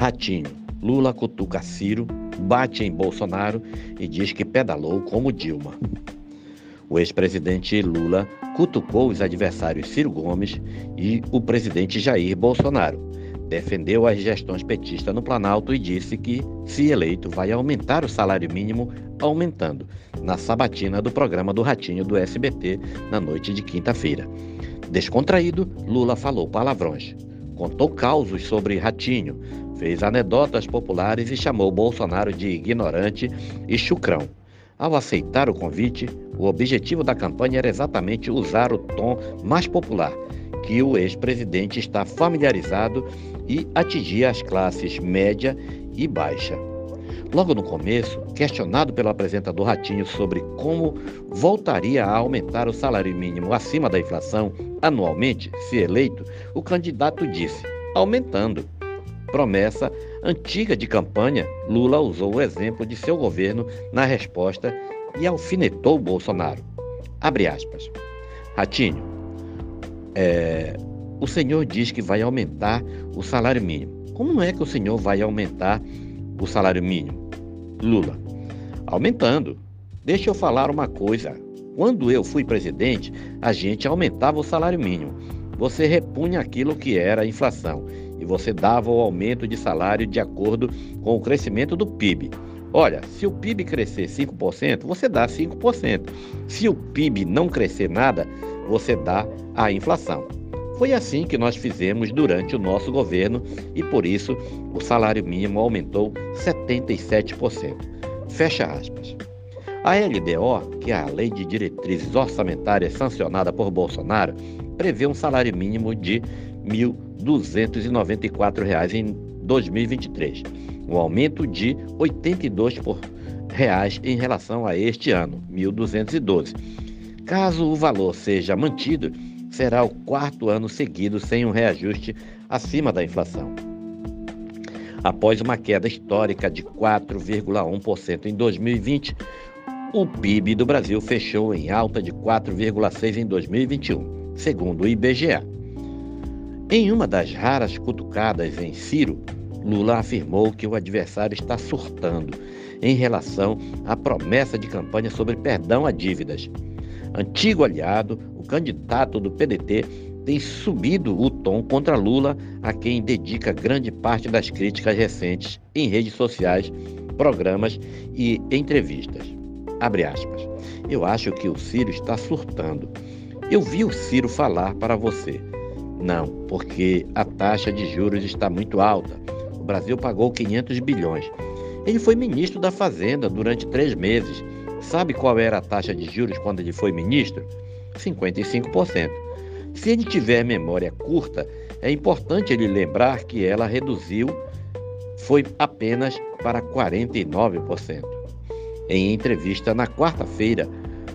Ratinho. Lula cutuca Ciro, bate em Bolsonaro e diz que pedalou como Dilma. O ex-presidente Lula cutucou os adversários Ciro Gomes e o presidente Jair Bolsonaro. Defendeu as gestões petistas no Planalto e disse que, se eleito, vai aumentar o salário mínimo, aumentando, na sabatina do programa do Ratinho do SBT na noite de quinta-feira. Descontraído, Lula falou palavrões. Contou causos sobre Ratinho, fez anedotas populares e chamou Bolsonaro de ignorante e chucrão. Ao aceitar o convite, o objetivo da campanha era exatamente usar o tom mais popular, que o ex-presidente está familiarizado e atingir as classes média e baixa. Logo no começo, questionado pelo apresentador Ratinho sobre como voltaria a aumentar o salário mínimo acima da inflação anualmente, se eleito, o candidato disse: aumentando. Promessa antiga de campanha, Lula usou o exemplo de seu governo na resposta e alfinetou Bolsonaro. Abre aspas. Ratinho, é, o senhor diz que vai aumentar o salário mínimo. Como é que o senhor vai aumentar o salário mínimo? Lula, aumentando. Deixa eu falar uma coisa. Quando eu fui presidente, a gente aumentava o salário mínimo. Você repunha aquilo que era a inflação e você dava o aumento de salário de acordo com o crescimento do PIB. Olha, se o PIB crescer 5%, você dá 5%. Se o PIB não crescer nada, você dá a inflação. Foi assim que nós fizemos durante o nosso governo e por isso o salário mínimo aumentou 77%. Fecha aspas. A LDO, que é a Lei de Diretrizes Orçamentárias sancionada por Bolsonaro, prevê um salário mínimo de R$ 1.294 em 2023, um aumento de R$ 82 por reais em relação a este ano, 1.212. Caso o valor seja mantido, será o quarto ano seguido sem um reajuste acima da inflação. Após uma queda histórica de 4,1% em 2020, o PIB do Brasil fechou em alta de 4,6% em 2021, segundo o IBGE. Em uma das raras cutucadas em Ciro, Lula afirmou que o adversário está surtando em relação à promessa de campanha sobre perdão a dívidas. Antigo aliado, o candidato do PDT tem subido o tom contra Lula, a quem dedica grande parte das críticas recentes em redes sociais, programas e entrevistas. Abre aspas. Eu acho que o Ciro está surtando. Eu vi o Ciro falar para você. Não, porque a taxa de juros está muito alta. O Brasil pagou 500 bilhões. Ele foi ministro da Fazenda durante três meses. Sabe qual era a taxa de juros quando ele foi ministro? 55%. Se ele tiver memória curta, é importante ele lembrar que ela reduziu, foi apenas para 49%. Em entrevista na quarta-feira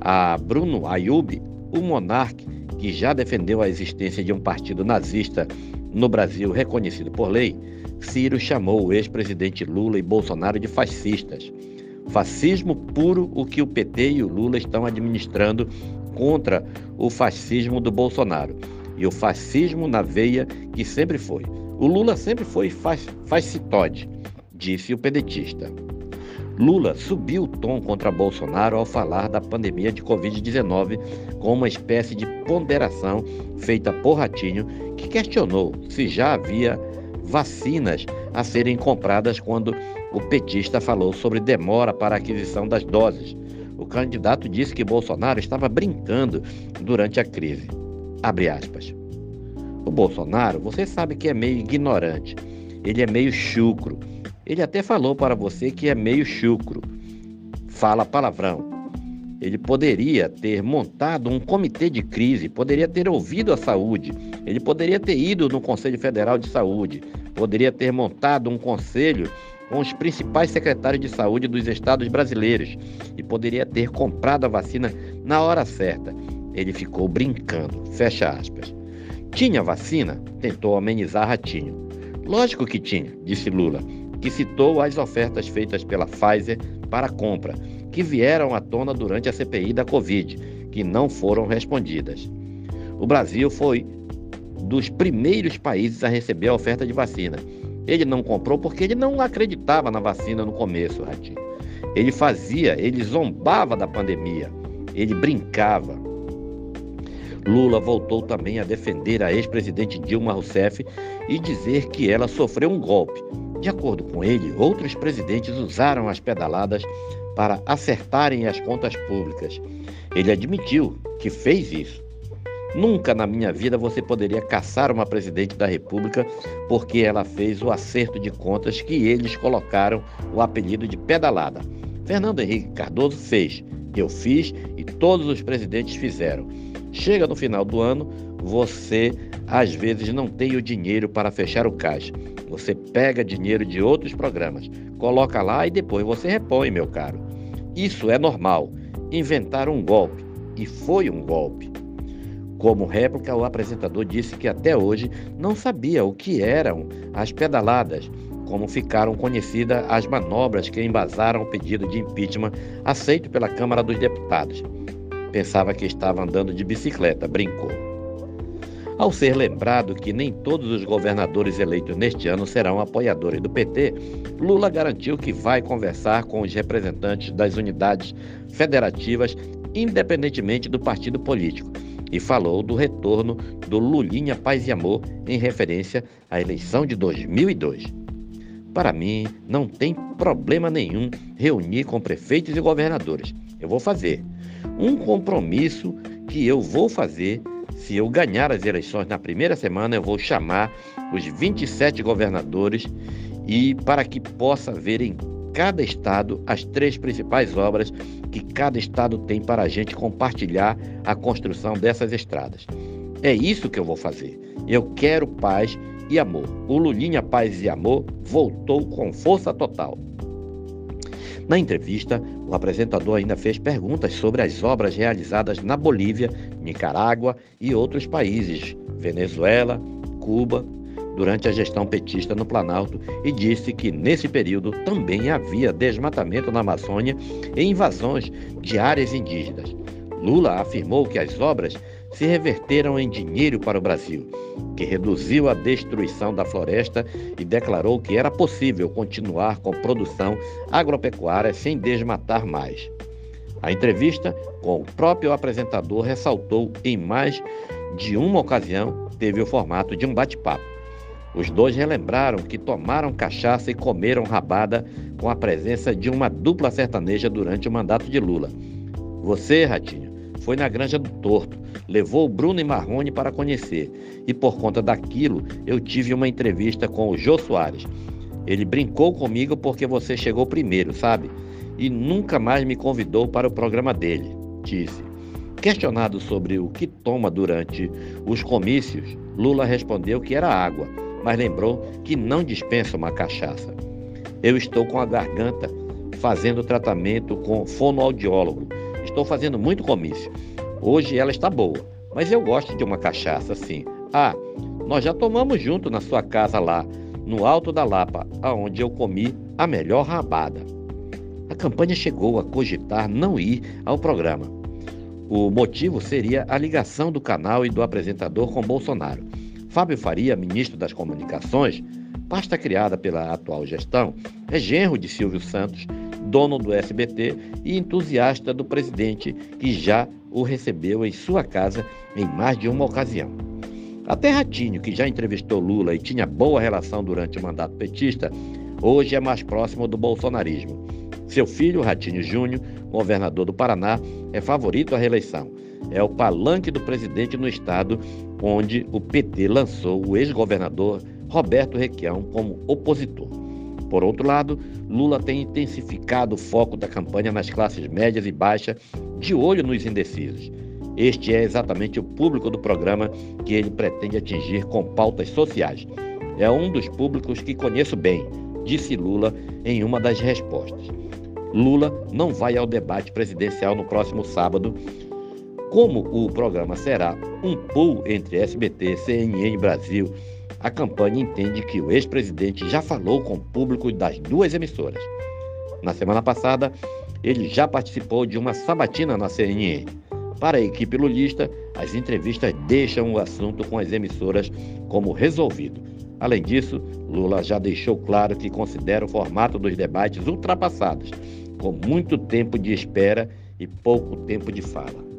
a Bruno Ayub, o monarca que já defendeu a existência de um partido nazista no Brasil reconhecido por lei, Ciro chamou o ex-presidente Lula e Bolsonaro de fascistas. Fascismo puro o que o PT e o Lula estão administrando contra o fascismo do Bolsonaro. E o fascismo na veia que sempre foi. O Lula sempre foi fascitoide, disse o pedetista. Lula subiu o tom contra Bolsonaro ao falar da pandemia de Covid-19 com uma espécie de ponderação feita por Ratinho, que questionou se já havia vacinas a serem compradas quando o petista falou sobre demora para a aquisição das doses. O candidato disse que Bolsonaro estava brincando durante a crise. Abre aspas. O Bolsonaro, você sabe que é meio ignorante. Ele é meio chucro ele até falou para você que é meio chucro, fala palavrão. Ele poderia ter montado um comitê de crise, poderia ter ouvido a saúde, ele poderia ter ido no Conselho Federal de Saúde, poderia ter montado um conselho com os principais secretários de saúde dos estados brasileiros e poderia ter comprado a vacina na hora certa. Ele ficou brincando. Fecha aspas. Tinha vacina? Tentou amenizar Ratinho. Lógico que tinha, disse Lula que citou as ofertas feitas pela Pfizer para compra, que vieram à tona durante a CPI da Covid, que não foram respondidas. O Brasil foi dos primeiros países a receber a oferta de vacina. Ele não comprou porque ele não acreditava na vacina no começo, Ratinho. Ele fazia, ele zombava da pandemia, ele brincava. Lula voltou também a defender a ex-presidente Dilma Rousseff e dizer que ela sofreu um golpe. De acordo com ele, outros presidentes usaram as pedaladas para acertarem as contas públicas. Ele admitiu que fez isso. Nunca na minha vida você poderia caçar uma presidente da República porque ela fez o acerto de contas que eles colocaram o apelido de pedalada. Fernando Henrique Cardoso fez, eu fiz e todos os presidentes fizeram. Chega no final do ano, você às vezes não tem o dinheiro para fechar o caixa. Você pega dinheiro de outros programas, coloca lá e depois você repõe, meu caro. Isso é normal. Inventar um golpe. E foi um golpe. Como réplica, o apresentador disse que até hoje não sabia o que eram as pedaladas, como ficaram conhecidas as manobras que embasaram o pedido de impeachment aceito pela Câmara dos Deputados. Pensava que estava andando de bicicleta, brincou. Ao ser lembrado que nem todos os governadores eleitos neste ano serão apoiadores do PT, Lula garantiu que vai conversar com os representantes das unidades federativas, independentemente do partido político, e falou do retorno do Lulinha Paz e Amor em referência à eleição de 2002. Para mim, não tem problema nenhum reunir com prefeitos e governadores. Eu vou fazer. Um compromisso que eu vou fazer se eu ganhar as eleições na primeira semana, eu vou chamar os 27 governadores e para que possa ver em cada estado as três principais obras que cada estado tem para a gente compartilhar a construção dessas estradas. É isso que eu vou fazer. Eu quero paz e amor. O Lulinha Paz e Amor voltou com força total. Na entrevista, o apresentador ainda fez perguntas sobre as obras realizadas na Bolívia, Nicarágua e outros países, Venezuela, Cuba, durante a gestão petista no Planalto e disse que nesse período também havia desmatamento na Amazônia e invasões de áreas indígenas. Lula afirmou que as obras se reverteram em dinheiro para o Brasil, que reduziu a destruição da floresta e declarou que era possível continuar com produção agropecuária sem desmatar mais. A entrevista com o próprio apresentador ressaltou em mais de uma ocasião teve o formato de um bate-papo. Os dois relembraram que tomaram cachaça e comeram rabada com a presença de uma dupla sertaneja durante o mandato de Lula. Você, Ratinho, foi na Granja do Torto, levou Bruno e Marrone para conhecer. E por conta daquilo, eu tive uma entrevista com o Jô Soares. Ele brincou comigo porque você chegou primeiro, sabe? E nunca mais me convidou para o programa dele, disse. Questionado sobre o que toma durante os comícios, Lula respondeu que era água, mas lembrou que não dispensa uma cachaça. Eu estou com a garganta fazendo tratamento com fonoaudiólogo Estou fazendo muito comício. Hoje ela está boa, mas eu gosto de uma cachaça assim. Ah, nós já tomamos junto na sua casa lá, no Alto da Lapa, aonde eu comi a melhor rabada. A campanha chegou a cogitar não ir ao programa. O motivo seria a ligação do canal e do apresentador com Bolsonaro. Fábio Faria, ministro das Comunicações, pasta criada pela atual gestão, é genro de Silvio Santos dono do SBT e entusiasta do presidente, que já o recebeu em sua casa em mais de uma ocasião. Até Ratinho, que já entrevistou Lula e tinha boa relação durante o mandato petista, hoje é mais próximo do bolsonarismo. Seu filho, Ratinho Júnior, governador do Paraná, é favorito à reeleição. É o palanque do presidente no estado, onde o PT lançou o ex-governador Roberto Requião como opositor. Por outro lado, Lula tem intensificado o foco da campanha nas classes médias e baixas, de olho nos indecisos. Este é exatamente o público do programa que ele pretende atingir com pautas sociais. É um dos públicos que conheço bem, disse Lula em uma das respostas. Lula não vai ao debate presidencial no próximo sábado. Como o programa será um pool entre SBT, CNN Brasil a campanha entende que o ex-presidente já falou com o público das duas emissoras. Na semana passada, ele já participou de uma sabatina na CNN. Para a equipe lulista, as entrevistas deixam o assunto com as emissoras como resolvido. Além disso, Lula já deixou claro que considera o formato dos debates ultrapassados, com muito tempo de espera e pouco tempo de fala.